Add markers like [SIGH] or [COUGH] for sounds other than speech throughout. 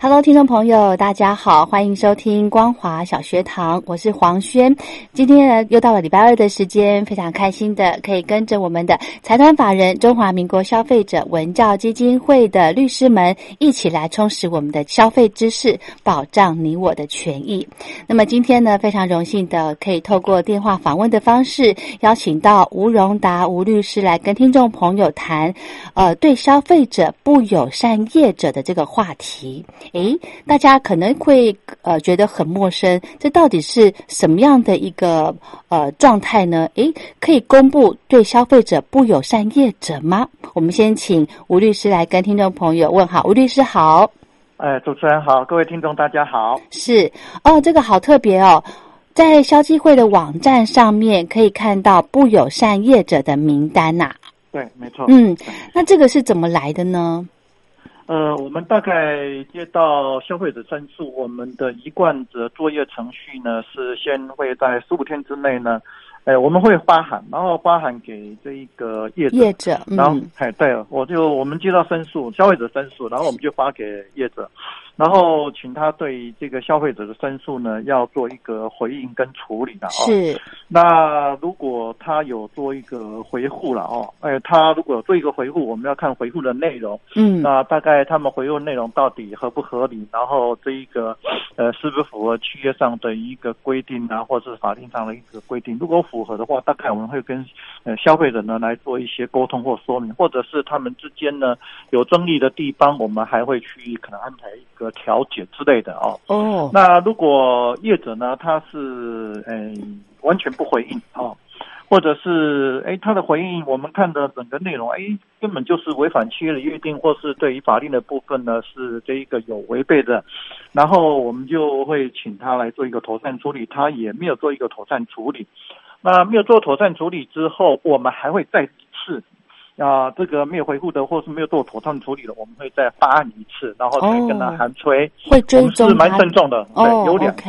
Hello，听众朋友，大家好，欢迎收听光华小学堂，我是黄轩。今天呢，又到了礼拜二的时间，非常开心的可以跟着我们的财团法人中华民国消费者文教基金会的律师们一起来充实我们的消费知识，保障你我的权益。那么今天呢，非常荣幸的可以透过电话访问的方式，邀请到吴荣达吴律师来跟听众朋友谈，呃，对消费者不友善业者的这个话题。诶，大家可能会呃觉得很陌生，这到底是什么样的一个呃状态呢？诶，可以公布对消费者不友善业者吗？我们先请吴律师来跟听众朋友问好。吴律师好，哎，主持人好，各位听众大家好。是哦，这个好特别哦，在消基会的网站上面可以看到不友善业者的名单呐、对，没错。嗯，那这个是怎么来的呢？呃，我们大概接到消费者申诉，我们的一贯的作业程序呢是先会在十五天之内呢，哎，我们会发函，然后发函给这一个业者，业者，然后嗯，哎，对，我就我们接到申诉，消费者申诉，然后我们就发给业者，然后请他对这个消费者的申诉呢要做一个回应跟处理的哦。是那如果他有做一个回复了哦，哎，他如果有做一个回复，我们要看回复的内容。嗯那大概他们回复内容到底合不合理，然后这一个呃是不是符合契约上的一个规定啊，或者是法定上的一个规定？如果符合的话，大概我们会跟呃消费者呢来做一些沟通或说明，或者是他们之间呢有争议的地方，我们还会去可能安排一个调解之类的哦。哦，那如果业者呢，他是呃完全不回应哦，或者是哎他的回应，我们看的整个内容，哎根本就是违反契约的约定，或是对于法令的部分呢是这一个有违背的，然后我们就会请他来做一个妥善处理，他也没有做一个妥善处理，那没有做妥善处理之后，我们还会再次。啊，这个没有回复的，或是没有做妥善处理的，我们会再发案一次，然后再跟他哦函催。会追我们是蛮慎重的，对，哦有两次。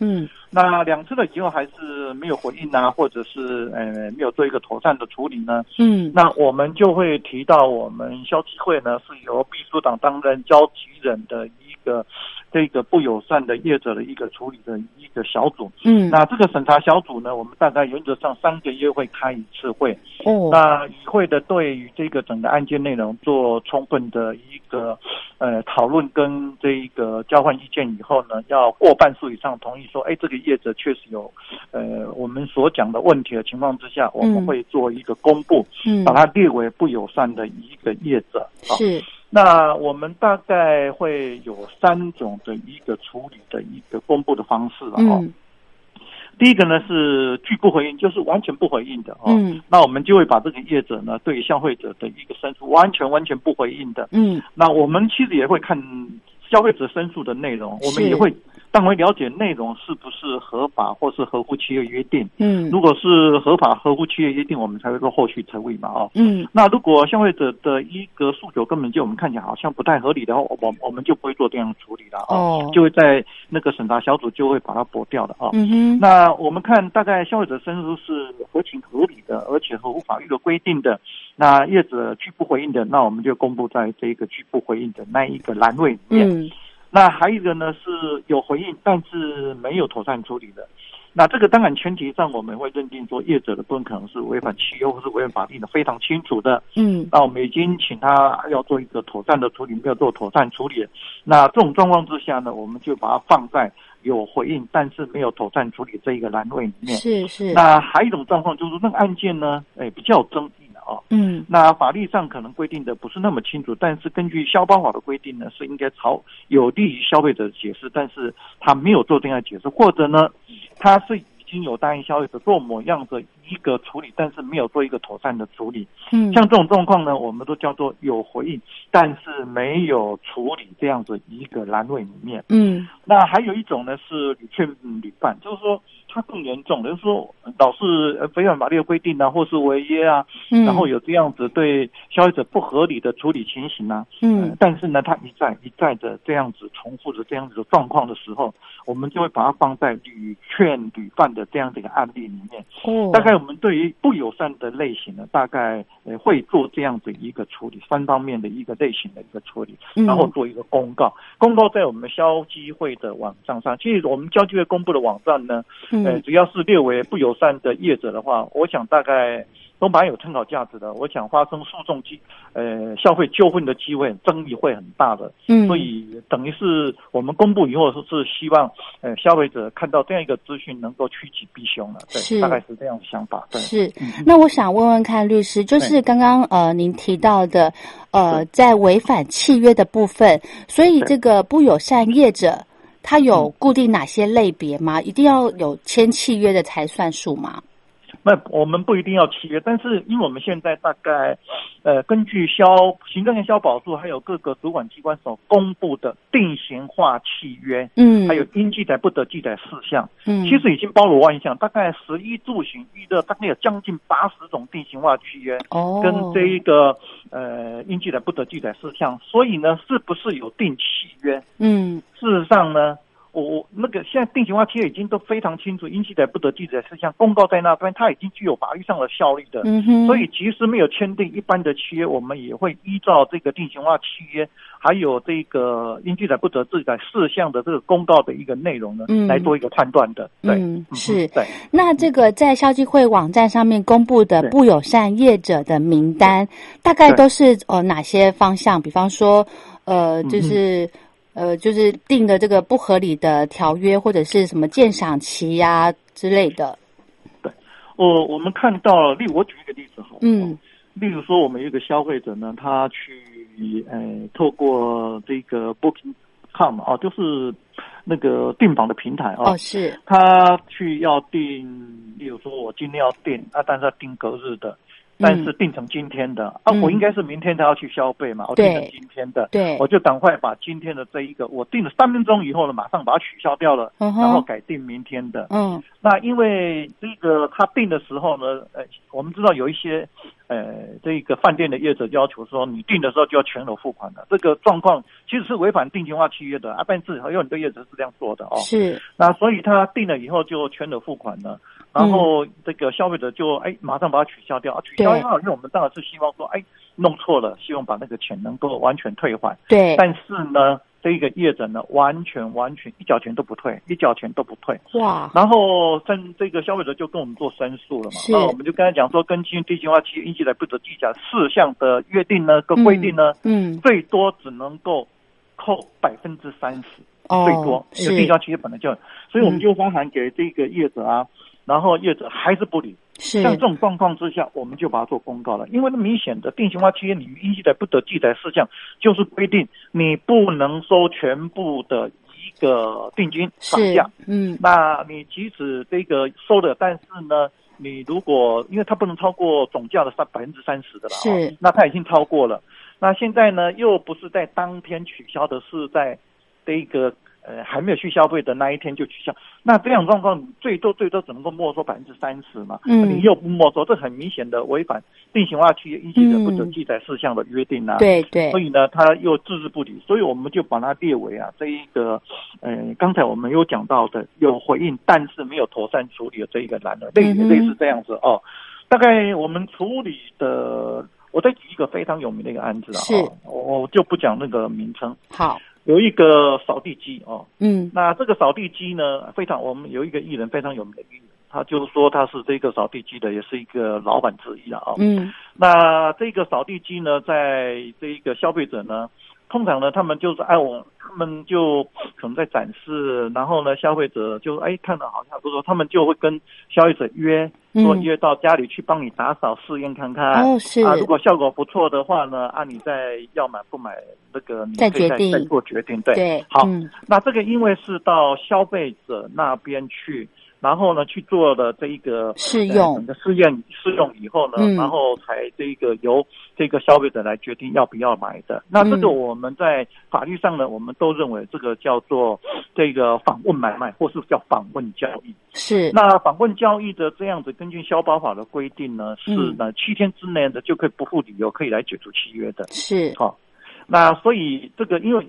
嗯那两次了以后还是没有回应啊，或者是呃没有做一个妥善的处理呢，嗯那我们就会提到我们消基会呢是由秘书长担任交集人的一个这个不友善的业者的一个处理的一个小组。嗯，那这个审查小组呢，我们大概原则上三个月会开一次会，哦，那与会的对于这个整个案件内容做充分的一个呃讨论跟这一个交换意见以后呢，要过半数以上同意说，哎，这个业者确实有呃我们所讲的问题的情况之下，我们嗯会做一个公布，嗯。把它列为不友善的一个业者。啊是那我们大概会有三种的一个处理的一个公布的方式了哦。嗯第一个呢是拒不回应，就是完全不回应的哦。嗯那我们就会把这个业者呢，对于消费者的一个申诉完全完全不回应的。嗯那我们其实也会看消费者申诉的内容，我们也会当然会了解内容是不是合法或是合乎契约约定。嗯如果是合法合乎契约约定，我们才会做后续处理嘛哦。嗯那如果消费者的一个诉求根本就我们看起来好像不太合理的话，我我们就不会做这样的处理了哦，哦就会在那个审查小组就会把它驳掉的哦。嗯哼那我们看大概消费者申诉是合情合理的，而且合乎法律的规定的。那业者拒不回应的，那我们就公布在这个拒不回应的那一个栏位里面。嗯那还有一个呢是有回应，但是没有妥善处理的。那这个当然前提上我们会认定说业者的部分可能是违反契约或是违反法律的非常清楚的。嗯那我们已经请他要做一个妥善的处理，没有做妥善处理。那这种状况之下呢，我们就把它放在有回应但是没有妥善处理这一个栏位里面。是是，那还有一种状况就是那个案件呢，哎，比较有争议的哦。嗯那法律上可能规定的不是那么清楚，但是根据消保法的规定呢，是应该朝有利于消费者的解释，但是他没有做这样的解释，或者呢，他是已经有答应消费者做某样的一个处理，但是没有做一个妥善的处理。嗯，像这种状况呢，我们都叫做有回应，但是没有处理这样子一个栏位里面。嗯那还有一种呢是屡劝屡犯，就是说它更严重，就是说老是呃违反法律的规定啊，或是违约啊，嗯，然后有这样子对消费者不合理的处理情形啊，嗯。呃但是呢，他一再一再的这样子重复着这样子的状况的时候，我们就会把它放在屡劝屡犯的这样的一个案例里面。哦，大概我们对于不友善的类型呢，大概呃会做这样子一个处理，三方面的一个类型的一个处理，嗯。然后做一个公告。公告在我们消基会的网站上，其实我们消基会公布的网站呢，呃，嗯。只要是列为不友善的业者的话，我想大概都蛮有参考价值的。我想发生诉讼机呃消费纠纷的机会争议会很大的，嗯，所以等于是我们公布以后，是是希望呃消费者看到这样一个资讯能够趋吉避凶了，是。对，大概是这样的想法，对。是。嗯，那我想问问看，律师，就是刚刚呃您提到的，呃，在违反契约的部分，所以这个不友善业者，他有固定哪些类别吗？一定要有签契约的才算数吗？那我们不一定要契约，但是因为我们现在大概，呃，根据消行政院消保处还有各个主管机关所公布的定型化契约，嗯，还有应记载不得记载事项，嗯，其实已经包罗万象，大概十一住行娱乐大概有将近八十种定型化契约，哦，跟这一个呃应记载不得记载事项，所以呢，是不是有定契约？嗯。事实上呢，我我那个现在定型化契约已经都非常清楚，应记载不得记载事项公告在那边，它已经具有法律上的效力的。嗯哼，所以，即使没有签订一般的契约，我们也会依照这个定型化契约，还有这个应记载不得记载事项的这个公告的一个内容呢，嗯来做一个判断的。对，嗯是对。那这个在消基会网站上面公布的不友善业者的名单，大概都是呃哪些方向？比方说，呃，嗯就是、呃，就是定的这个不合理的条约，或者是什么鉴赏期呀、之类的。对我我们看到，例如我举一个例子好，嗯例如说我们一个消费者呢，他去呃透过这个 Booking.com 啊，就是那个订房的平台啊，哦，是，他去要订，例如说我今天要订啊，但是要订隔日的，但是定成今天的、啊，嗯。我应该是明天才要去消费嘛，我定成今天的，对，我就赶快把今天的这一个我定了三分钟以后呢，马上把它取消掉了，嗯然后改定明天的。嗯。那因为这个他定的时候呢，呃，我们知道有一些呃这个饭店的业者要求说，你定的时候就要全额付款的，这个状况其实是违反定型化契约的啊，但是有很多业者是这样做的哦。是，那所以他定了以后就全额付款了，然后这个消费者就哎马上把它取消掉，啊、取消掉，因为我们当然是希望说，哎弄错了，希望把那个钱能够完全退还。对，但是呢，这个业者呢，完全完全一角钱都不退，一角钱都不退。哇，然后跟这个消费者就跟我们做申诉了嘛，是。那我们就跟他讲说，根据定型化契约应记载不得计价事项的约定呢，跟规定呢，嗯，最多只能够扣百分之三十。哦，最多，因为是地价企业本来就，所以我们就发函给这个业者啊，然后业者还是不理。是，像这种状况之下，我们就把它做公告了，因为那明显的定型化契约里面应记载不得记载事项，就是规定你不能收全部的一个定金涨是价。，嗯那你即使这个收的，但是呢，你如果因为它不能超过总价的三百分之三十的了、哦，是那它已经超过了。那现在呢，又不是在当天取消的，是在这个呃还没有去消费的那一天就取消。那这样状况，最多最多只能够没收百分之三十嘛。嗯你又不没收，这很明显的违反定型化契约应记得不准记载事项的约定啊。对对所，以呢，他又置之不理，所以我们就把它列为啊这一个，呃，刚才我们有讲到的有回应，但是没有妥善处理的这一个栏的，类类似这样子哦。大概我们处理的，我再举一个非常有名的一个案子啊，哦我我就不讲那个名称。好，有一个扫地机哦，嗯。那这个扫地机呢，非常我们有一个艺人非常有名的艺人，他就是说他是这个扫地机的，也是一个老板之一了啊、哦。嗯。那这个扫地机呢，在这一个消费者呢，通常呢，他们就是哎我他们就可能在展示，然后呢，消费者就哎看了好像不错，他们就会跟消费者约说嗯约到家里去帮你打扫试验看看。哦是啊，如果效果不错的话呢，啊，你再要买不买那个你可以再决定再做决定。对，对好，嗯那这个因为是到消费者那边去，然后呢去做了这一个试用呃整个试验试用以后呢，嗯然后才这个由这个消费者来决定要不要买的。那这个嗯我们在法律上呢，我们都认为这个叫做这个访问买卖，或是叫访问交易。是那访问交易的这样子，根据消保法的规定呢，是嗯呢七天之内的就可以不付理由可以来解除契约的。是好、那所以这个因为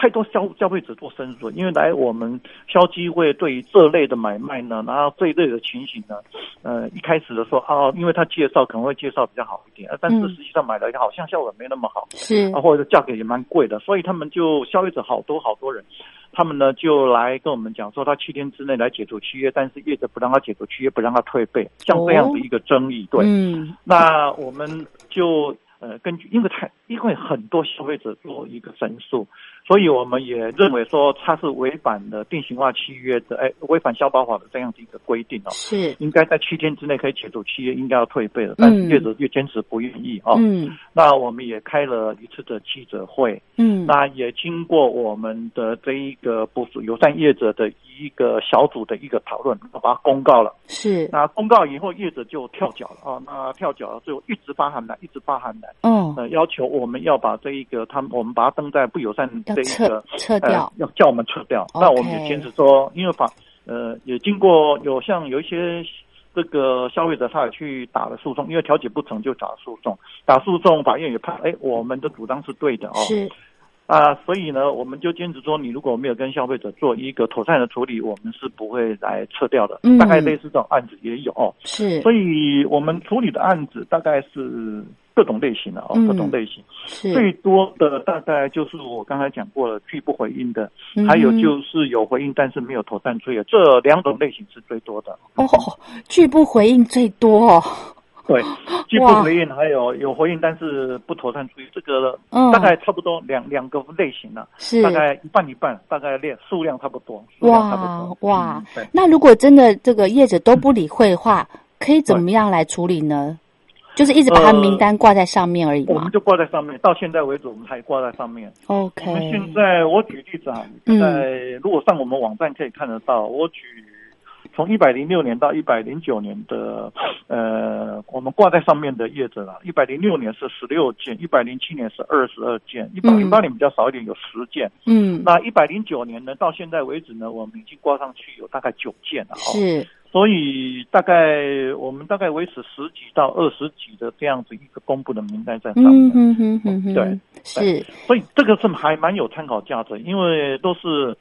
太多消消费者做申诉，因为来我们消基会对于这类的买卖呢，然后这一类的情形呢，呃，一开始的时候啊，因为他介绍可能会介绍比较好一点，呃但是嗯实际上买来好像效果没那么好，是啊，或者价格也蛮贵的，所以他们就消费者好多好多人。他们呢就来跟我们讲说，他七天之内来解除契约，但是业者不让他解除契约，不让他退费，像这样的一个争议。对，嗯那我们就呃根据，因为太因为很多消费者做一个申诉，所以我们也认为说他是违反了定型化契约的，哎，违反消保法的这样的一个规定哦，是。应该在七天之内可以解除契约，应该要退费的，但是业者越坚持不愿意哦。嗯。那我们也开了一次的记者会，嗯。那也经过我们的这一个部署友善业者的一个小组的一个讨论，把它公告了。是那公告以后，业者就跳脚了啊！那跳脚了，就一直发函来，一直发函来，嗯呃，要求我们要把这一个他们，我们把它登在不友善这一个撤掉呃，要叫我们撤掉。那我们就坚持说，因为法呃也经过有像有一些这个消费者他也去打了诉讼，因为调解不成就打诉讼，打诉讼法院也判，哎，我们的主张是对的哦。是啊，所以呢，我们就坚持说，你如果没有跟消费者做一个妥善的处理，我们是不会来撤掉的。嗯大概类似这种案子也有哦。是所以我们处理的案子大概是各种类型的哦，嗯各种类型。是最多的大概就是我刚才讲过了，拒不回应的，嗯还有就是有回应但是没有妥善处理的，这两种类型是最多的。哦，拒不回应最多哦，对，既不回应，还有有回应但是不妥善处理，这个嗯大概差不多两两个类型了。是大概一半一半，大概量数量差不多，数量差不哇多。哇那如果真的这个业者都不理会的话，可以怎么样来处理呢？就是一直把他名单挂在上面而已嘛我们。就挂在上面，到现在为止我们还挂在上面。OK，我们现在我举例子啊，嗯在如果上我们网站可以看得到，我举从一百零六年到一百零九年的呃，我们挂在上面的叶子啊，一百零六年是十六件，一百零七年是二十二件，一百零八年比较少一点，有十件。嗯，那一百零九年呢，到现在为止呢，我们已经挂上去有大概九件了哦。是所以大概我们大概维持十几到二十几的这样子一个公布的名单在上面。嗯哼哼哼哼，对，是所以这个是还蛮有参考价值，因为都是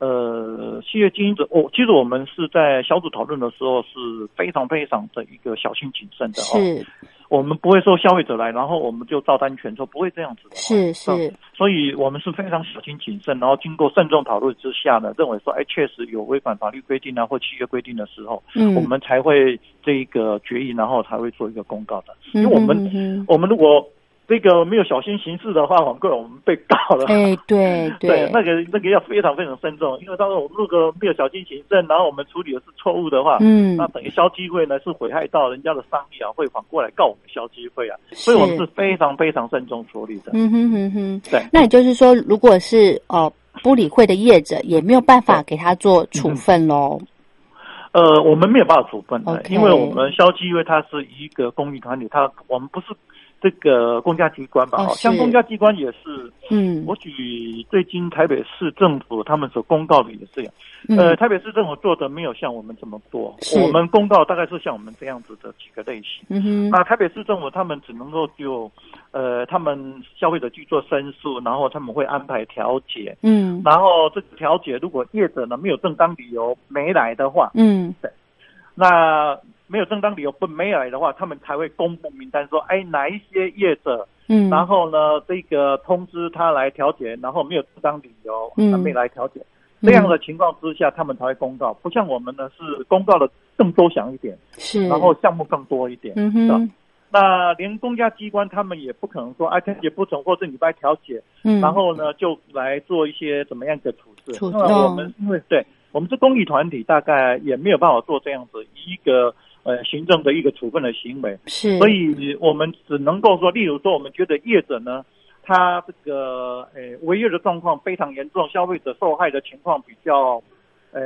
呃企业经营者。哦，其实我们是在小组讨论的时候是非常非常的一个小心谨慎的哦。是我们不会说消费者来，然后我们就照单全收，不会这样子的、哦。是是，所以我们是非常小心谨慎，然后经过慎重讨论之下呢，认为说，哎，确实有违反法律规定啊或契约规定的时候，嗯，我们才会这一个决议，然后才会做一个公告的。因因为我们们我们如果这个没有小心行事的话，很快我们被告了。哎，[LAUGHS] 对对，那个那个要非常非常慎重，因为到时候我们如果没有小心行政，然后我们处理的是错误的话，嗯。那等于消基会呢是毁害到人家的商业啊，会反过来告我们消基会啊，所以我们是非常非常慎重处理的。嗯哼哼哼，对。那也就是说，如果是呃不理会的业者，也没有办法给他做处分喽。呃，我们没有办法处分的因为我们消基会它是一个公益团体，它我们不是这个公家机关吧？哦哦，像公家机关也是。嗯。我举最近台北市政府他们所公告的也是这样，嗯。呃，台北市政府做的没有像我们这么多，我们公告大概是像我们这样子的几个类型。嗯哼，那台北市政府他们只能够就，呃，他们消费者去做申诉，然后他们会安排调解，嗯。然后这个调解如果业者呢没有正当理由没来的话，嗯。对。那没有正当理由不没来的话，他们才会公布名单说，哎，哪一些业者嗯，然后呢，这个通知他来调解，然后没有正当理由，嗯。他没来调解，这样的情况之下，他们才会公告。不像我们呢，是公告的更周详一点，是，然后项目更多一点。嗯哼，那连公家机关他们也不可能说，哎，调解不成，或者你不来调解，嗯，然后呢就来做一些怎么样的处置。处置。那我们因为对我们是公益团体，大概也没有办法做这样子一个呃行政的一个处分的行为。是，所以我们只能够说，例如说，我们觉得业者呢，他这个呃违约的状况非常严重，消费者受害的情况比较呃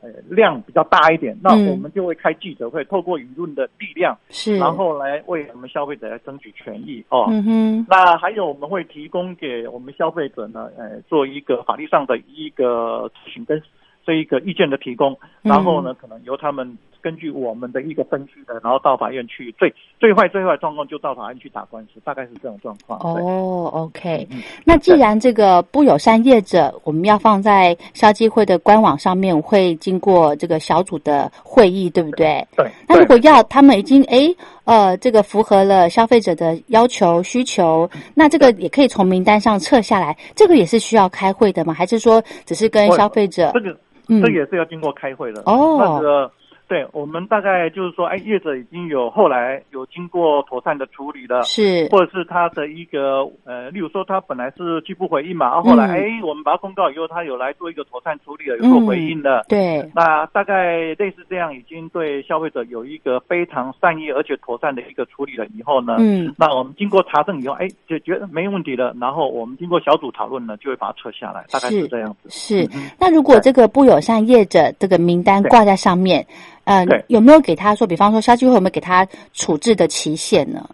呃量比较大一点，那嗯我们就会开记者会，透过舆论的力量，是，然后来为我们消费者来争取权益哦。嗯哼，那还有我们会提供给我们消费者呢，呃，做一个法律上的一个咨询跟这一个意见的提供，然后呢，可能由他们根据我们的一个分析的，然后到法院去最最坏最坏状况就到法院去打官司，大概是这种状况。哦，OK，嗯那既然这个不友善业者，我们要放在消基会的官网上面，会经过这个小组的会议，对不对？对，那如果要他们已经诶呃这个符合了消费者的要求需求，那这个也可以从名单上撤下来，这个也是需要开会的吗？还是说只是跟消费者这个嗯这个也是要经过开会的。哦那个对我们大概就是说，哎，业者已经有后来有经过妥善的处理了。是或者是他的一个呃，例如说他本来是拒不回应嘛，然后后来嗯哎、我们把他公告以后，他有来做一个妥善处理了，有做回应了。对那大概类似这样，已经对消费者有一个非常善意而且妥善的一个处理了以后呢，嗯那我们经过查证以后，哎，就觉得没问题了，然后我们经过小组讨论呢，就会把它撤下来，大概是这样子。是嗯。那如果这个不友善业者这个名单挂在上面，呃，有没有给他说，比方说消基会有没有给他处置的期限呢？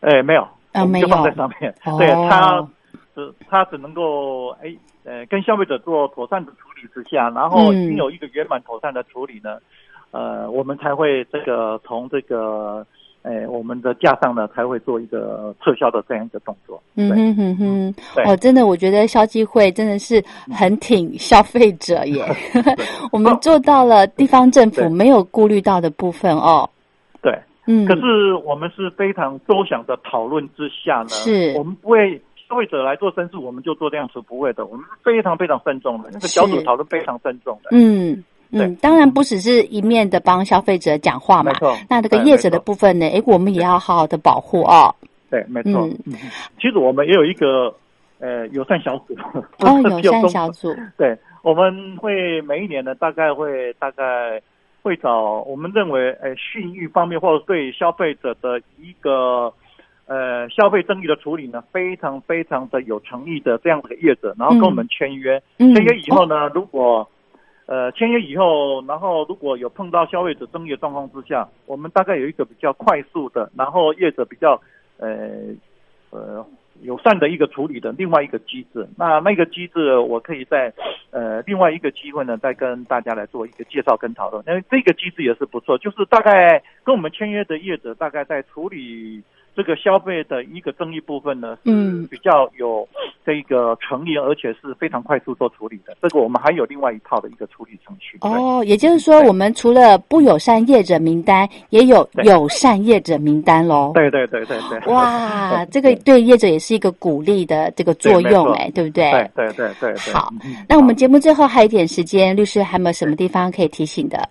哎，没有，呃没有就放在上面。哦对他只他只能够哎呃跟消费者做妥善的处理之下，然后经有一个圆满妥善的处理呢，呃，我们才会这个从这个。哎，我们的架上呢才会做一个撤销的这样一个动作。嗯对。哼哼哼，对哦，真的，我觉得消基会真的是很挺消费者耶。[LAUGHS] [LAUGHS] 我们做到了地方政府没有顾虑到的部分哦。对，嗯，可是我们是非常周详的讨论之下呢，是。我们不会消费者来做申诉，我们就做这样子，不会的，我们是非常非常慎重的，那个小组讨论非常慎重的。嗯嗯，对当然不只是一面的帮消费者讲话嘛那这个对业者的部分呢，诶，我们也要好好的保护哦。对，没错。嗯。嗯其实我们也有一个呃友善小组，哦，[LAUGHS] 友善小组，[LAUGHS] 对，我们会每一年呢，大概会大概会找我们认为呃信誉方面或者对消费者的一个呃消费争议的处理呢，非常非常的有诚意的这样的业者，然后跟我们签约，嗯。签约以后呢，如果呃，签约以后，然后如果有碰到消费者争议的状况之下，我们大概有一个比较快速的，然后业者比较呃呃友善的一个处理的另外一个机制。那那个机制，我可以在呃另外一个机会呢，再跟大家来做一个介绍跟讨论。因为这个机制也是不错，就是大概跟我们签约的业者，大概在处理这个消费的一个争议部分呢，嗯是比较有这个诚意，而且是非常快速做处理的。这个我们还有另外一套的一个处理程序。哦，也就是说，我们除了不友善业者名单，也有友善业者名单喽。对对对对对。哇，这个对业者也是一个鼓励的这个作用哎，对不对？对对对对对。好嗯那我们节目最后还有一点时间，律师还有没有什么地方可以提醒的？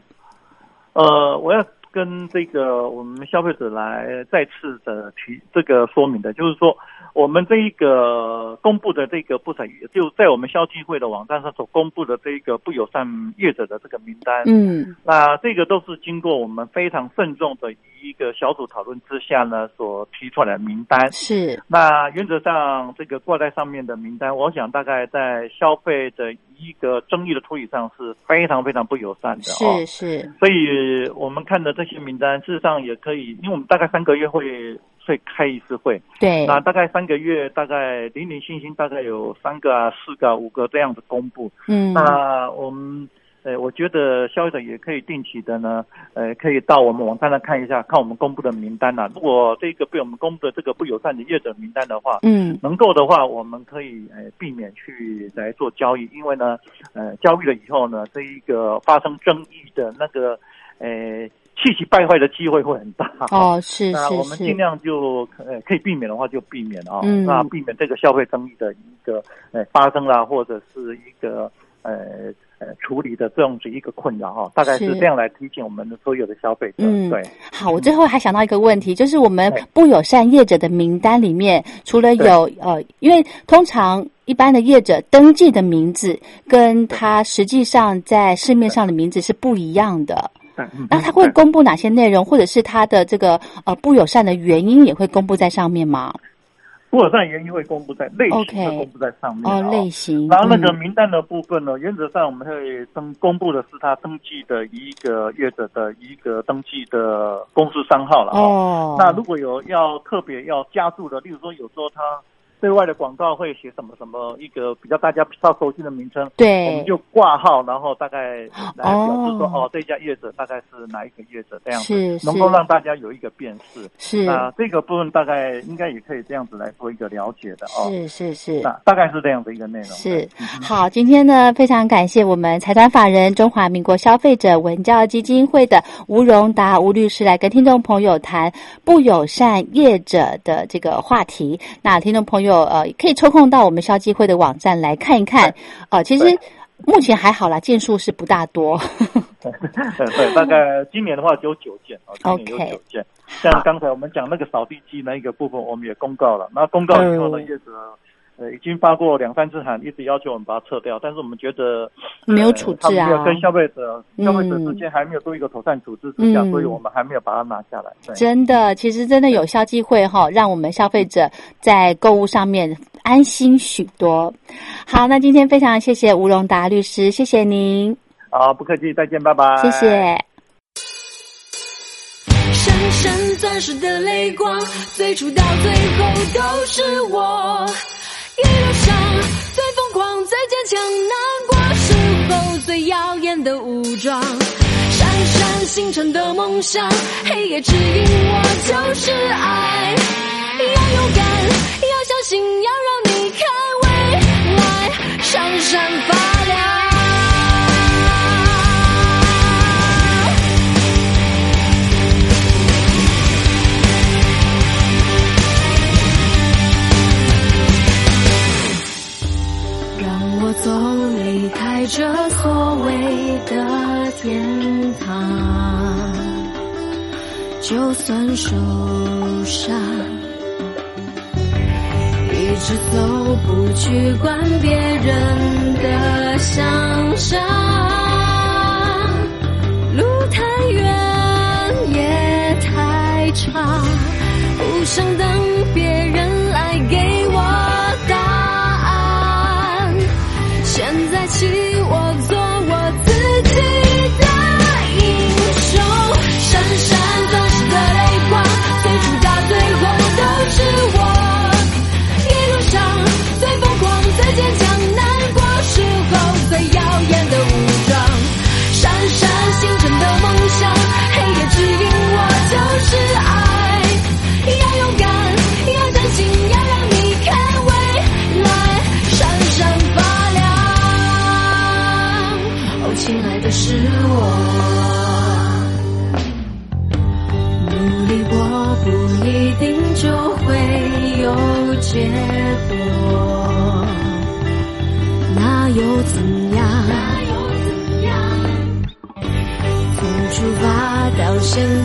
呃，我要跟这个我们消费者来再次的提这个说明的，就是说我们这一个公布的这个不采，就在我们消基会的网站上所公布的这一个不友善业者的这个名单，嗯那这个都是经过我们非常慎重的一个小组讨论之下呢所提出来的名单。是那原则上，这个挂在上面的名单，我想大概在消费的一个争议的处理上是非常非常不友善的哦。是是，所以我们看的这些名单，事实上也可以，因为我们大概三个月会会开一次会，对，那大概三个月，大概零零星星大概有三个啊、四个、啊、五个这样子公布。嗯。那我们呃，我觉得消费者也可以定期的呢，呃，可以到我们网站上看一下，看我们公布的名单呐、如果这个被我们公布的这个不友善的业者名单的话，嗯。能够的话，我们可以呃避免去来做交易，因为呢，呃，交易了以后呢，这一个发生争议的那个呃气急败坏的机会会很大。哦，是 [LAUGHS] 那是是，我们尽量就呃可以避免的话就避免啊，嗯。那避免这个消费争议的一个呃发生啦，或者是一个呃呃处理的这样子一个困扰哈，大概是是。这样来提醒我们的所有的消费者。嗯。对，好，我最后还想到一个问题，就是我们不友善业者的名单里面，除了有呃，因为通常一般的业者登记的名字跟他实际上在市面上的名字是不一样的。嗯那他会公布哪些内容，或者是他的这个呃不友善的原因也会公布在上面吗？不友善原因会公布在类型会公布在上面哦，啊类型。然后那个嗯名单的部分呢，原则上我们会登公布的是他登记的一个业者的一个登记的公司商号了哈。哦，那如果有要特别要加注的，例如说有时候他对外的广告会写什么什么一个比较大家比较熟悉的名称，对我们就挂号，然后大概来表示说哦这家业者大概是哪一个业者这样是子，能够让大家有一个辨识。是那这个部分大概应该也可以这样子来做一个了解的哦。是是是。那大概是这样的一个内容。是好，今天呢，非常感谢我们财团法人中华民国消费者文教基金会的吴荣达吴律师来跟听众朋友谈不友善业者的这个话题。那听众朋友呃，可以抽空到我们消基会的网站来看一看。呃，其实目前还好啦，件数是不大多。[LAUGHS] 对对，大概今年的话只有九件哦，[LAUGHS] 今年有九件。像刚才我们讲那个扫地机那一个部分，我们也公告了。那公告以后呢，嗯业者呃已经发过两三次函，一直要求我们把它撤掉，但是我们觉得没有处置呃他们没有啊跟消费者嗯消费者之间还没有做一个妥善处置之下，嗯所以我们还没有把它拿下来。对，真的，其实真的有效机会哈，让我们消费者在购物上面安心许多。好，那今天非常谢谢吴荣达律师，谢谢您，好，不客气，再见，拜拜。谢谢。闪闪钻石的泪光，最初到最后都是我。最疯狂、最坚强，难过时候最耀眼的武装。闪闪星辰的梦想，黑夜指引我就是爱。要勇敢，要相信，要让你看未来闪闪发这所谓的天堂，就算受伤，一直走，不去管别人的想象。结果，那又怎样？从出发到现在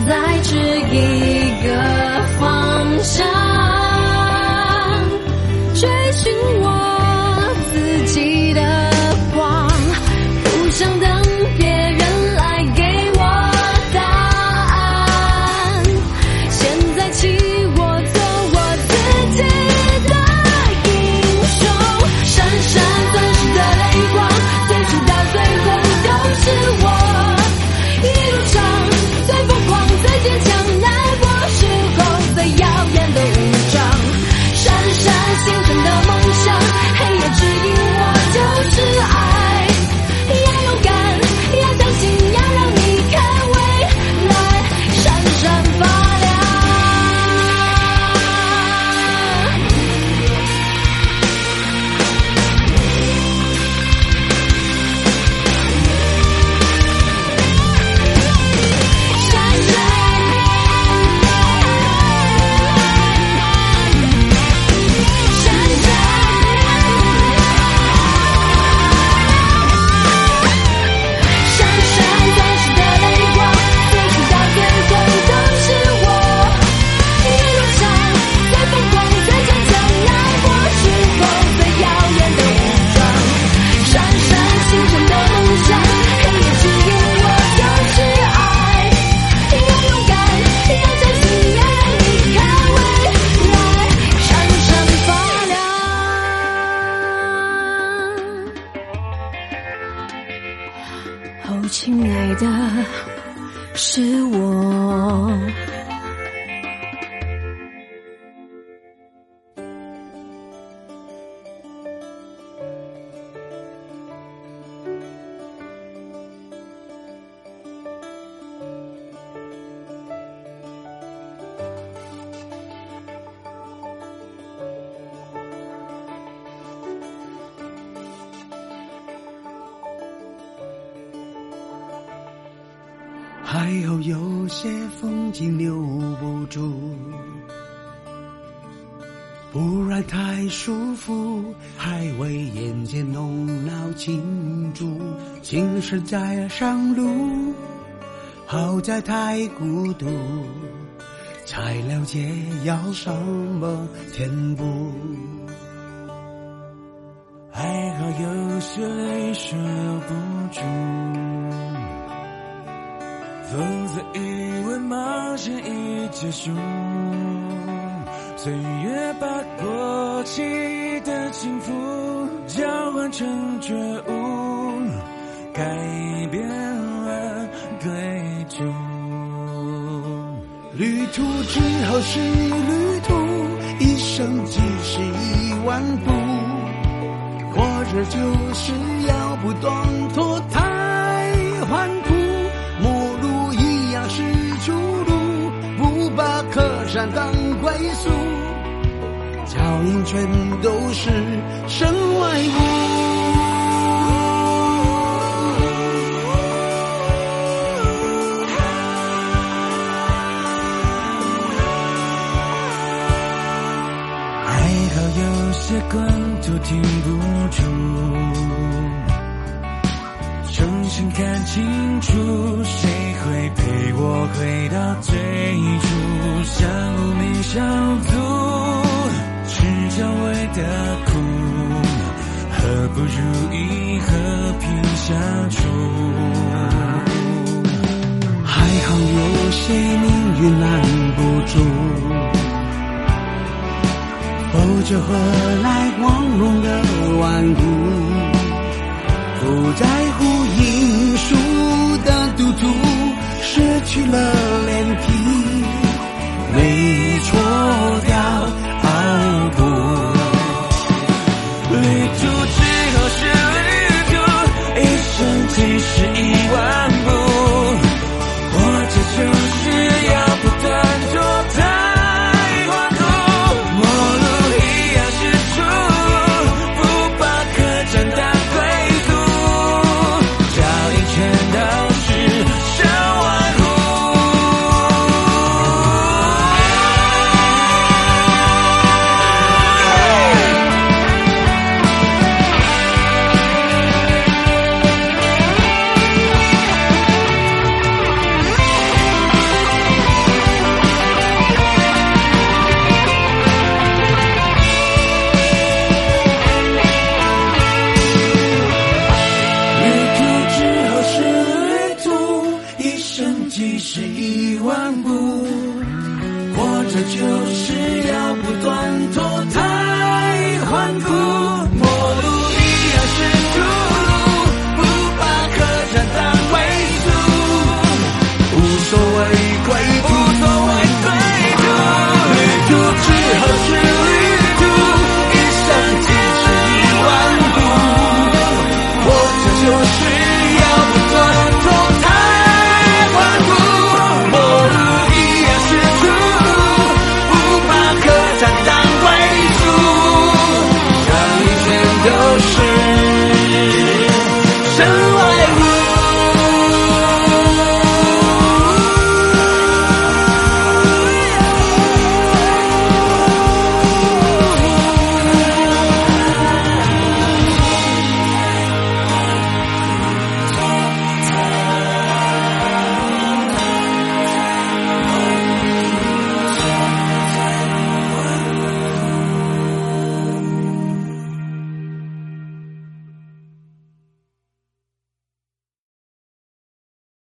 海后有些风景留不住，不然太舒服，还为眼前弄闹庆祝，情是在上路，好在太孤独，才了解要什么填补。还好有些泪水留不住。否则以为冒险已结束，岁月把过期的幸福交换成觉悟，改变了归途。旅途之后是旅途，一生即是一万步，活着就是要不断脱胎当归宿，脚印全都是身外物。还好有些关头停不住。重新看清楚，谁会陪我回到最初？像无名小卒，吃着味的苦，何不如意和平相处？还好有些命运拦不住，否则何来光荣的顽固？不在乎因输的赌徒，失去了脸皮，